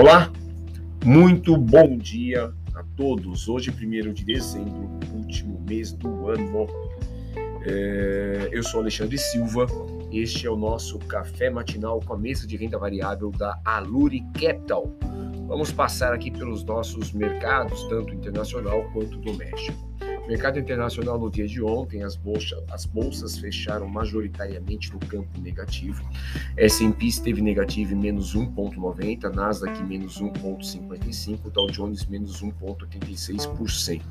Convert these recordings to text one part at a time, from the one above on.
Olá, muito bom dia a todos. Hoje, 1 de dezembro, último mês do ano. É, eu sou Alexandre Silva. Este é o nosso café matinal com a mesa de renda variável da Aluri Capital. Vamos passar aqui pelos nossos mercados, tanto internacional quanto doméstico. Mercado internacional no dia de ontem, as bolsas, as bolsas fecharam majoritariamente no campo negativo. S&P esteve negativo em menos 1,90, Nasdaq menos 1,55, Dow Jones menos 1,86%.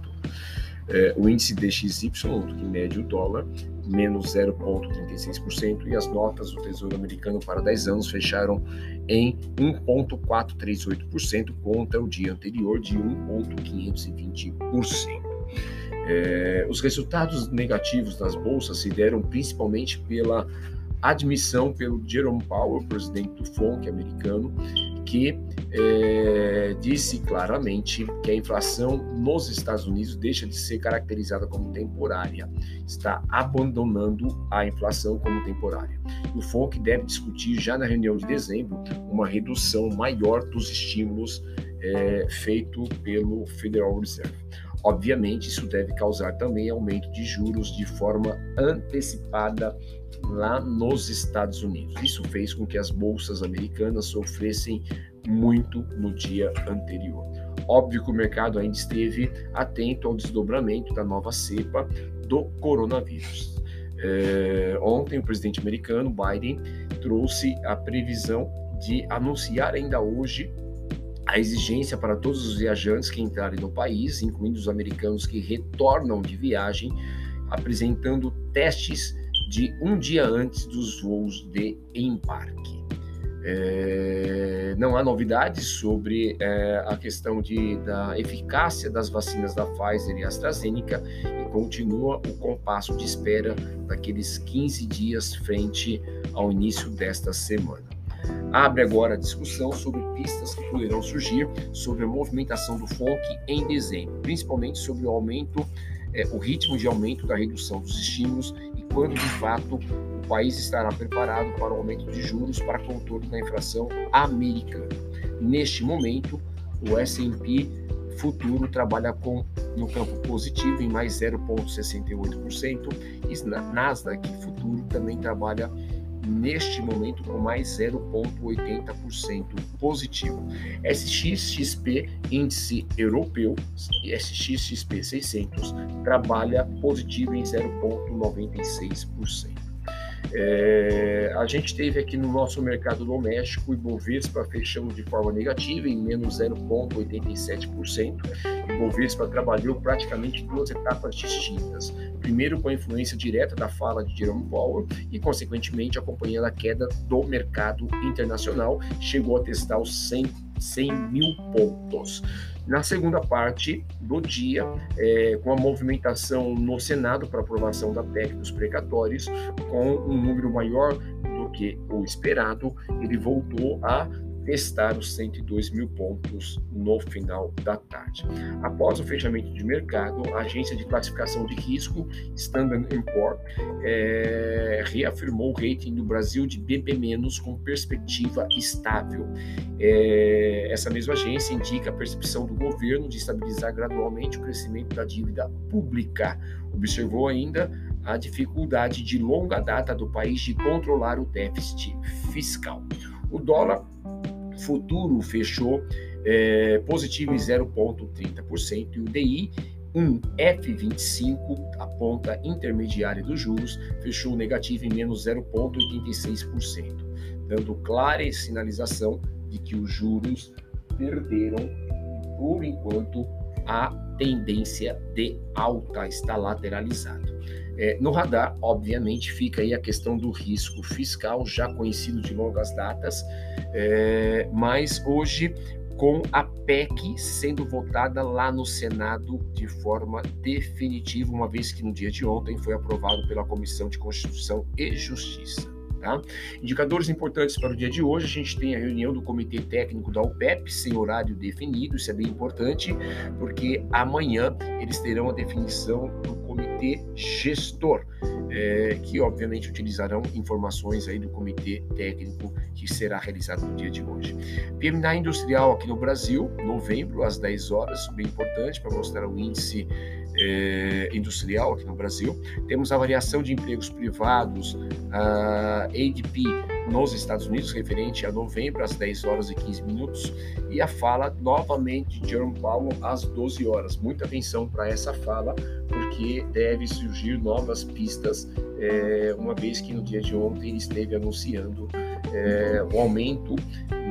É, o índice DXY, que mede o dólar, menos 0,36%, e as notas do Tesouro Americano para 10 anos fecharam em 1,438% contra o dia anterior de 1,520%. É, os resultados negativos das bolsas se deram principalmente pela admissão pelo Jerome Powell, presidente do FONC americano, que é, disse claramente que a inflação nos Estados Unidos deixa de ser caracterizada como temporária, está abandonando a inflação como temporária. O FONC deve discutir já na reunião de dezembro uma redução maior dos estímulos é, feito pelo Federal Reserve. Obviamente, isso deve causar também aumento de juros de forma antecipada lá nos Estados Unidos. Isso fez com que as bolsas americanas sofressem muito no dia anterior. Óbvio que o mercado ainda esteve atento ao desdobramento da nova cepa do coronavírus. É, ontem, o presidente americano Biden trouxe a previsão de anunciar ainda hoje a exigência para todos os viajantes que entrarem no país, incluindo os americanos que retornam de viagem, apresentando testes de um dia antes dos voos de embarque. É, não há novidades sobre é, a questão de, da eficácia das vacinas da Pfizer e AstraZeneca e continua o compasso de espera daqueles 15 dias frente ao início desta semana abre agora a discussão sobre pistas que poderão surgir sobre a movimentação do FONC em dezembro, principalmente sobre o aumento, é, o ritmo de aumento da redução dos estímulos e quando de fato o país estará preparado para o aumento de juros para contorno da inflação americana. Neste momento, o S&P futuro trabalha com no campo positivo em mais 0,68% e Nasdaq futuro também trabalha neste momento com mais 0,80% positivo. SXXP, índice europeu, SXXP 600, trabalha positivo em 0,96%. É, a gente teve aqui no nosso mercado doméstico o Ibovespa fechando de forma negativa em menos 0,87%. Ibovespa trabalhou praticamente duas etapas distintas. Primeiro com a influência direta da fala de Jerome Powell e, consequentemente, acompanhando a queda do mercado internacional, chegou a testar os 100, 100 mil pontos. Na segunda parte do dia, é, com a movimentação no Senado para aprovação da PEC dos precatórios, com um número maior do que o esperado, ele voltou a testar os 102 mil pontos no final da tarde. Após o fechamento de mercado, a agência de classificação de risco Standard Poor's é, reafirmou o rating do Brasil de BB- com perspectiva estável. É, essa mesma agência indica a percepção do governo de estabilizar gradualmente o crescimento da dívida pública. Observou ainda a dificuldade de longa data do país de controlar o déficit fiscal. O dólar futuro fechou é, positivo em 0,30% e o DI um F25, a ponta intermediária dos juros, fechou negativo em menos 0,86%, dando clara sinalização de que os juros perderam, por enquanto, a tendência de alta está lateralizado. É, no radar, obviamente, fica aí a questão do risco fiscal, já conhecido de longas datas, é, mas hoje com a PEC sendo votada lá no Senado de forma definitiva, uma vez que no dia de ontem foi aprovado pela Comissão de Constituição e Justiça. Tá? Indicadores importantes para o dia de hoje: a gente tem a reunião do Comitê Técnico da UPEP, sem horário definido, isso é bem importante, porque amanhã eles terão a definição do comitê gestor. é, que obviamente utilizarão informações aí do comitê técnico que será realizado no dia de hoje. PMI industrial aqui no Brasil, novembro, às 10 horas, bem importante para mostrar o índice é, industrial aqui no Brasil. Temos a variação de empregos privados, a ADP nos Estados Unidos, referente a novembro, às 10 horas e 15 minutos, e a fala novamente de Jerome Powell às 12 horas. Muita atenção para essa fala, porque deve surgir novas pistas, é, uma vez que no dia de ontem ele esteve anunciando é, o aumento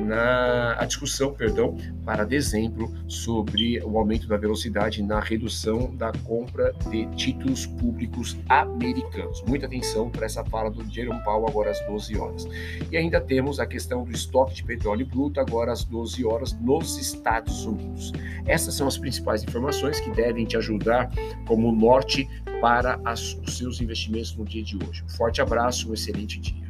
na a discussão, perdão, para dezembro sobre o aumento da velocidade na redução da compra de títulos públicos americanos. Muita atenção para essa fala do Jerome Powell agora às 12 horas. E ainda temos a questão do estoque de petróleo bruto agora às 12 horas nos Estados Unidos. Essas são as principais informações que devem te ajudar como norte para as, os seus investimentos no dia de hoje. Um forte abraço, um excelente dia.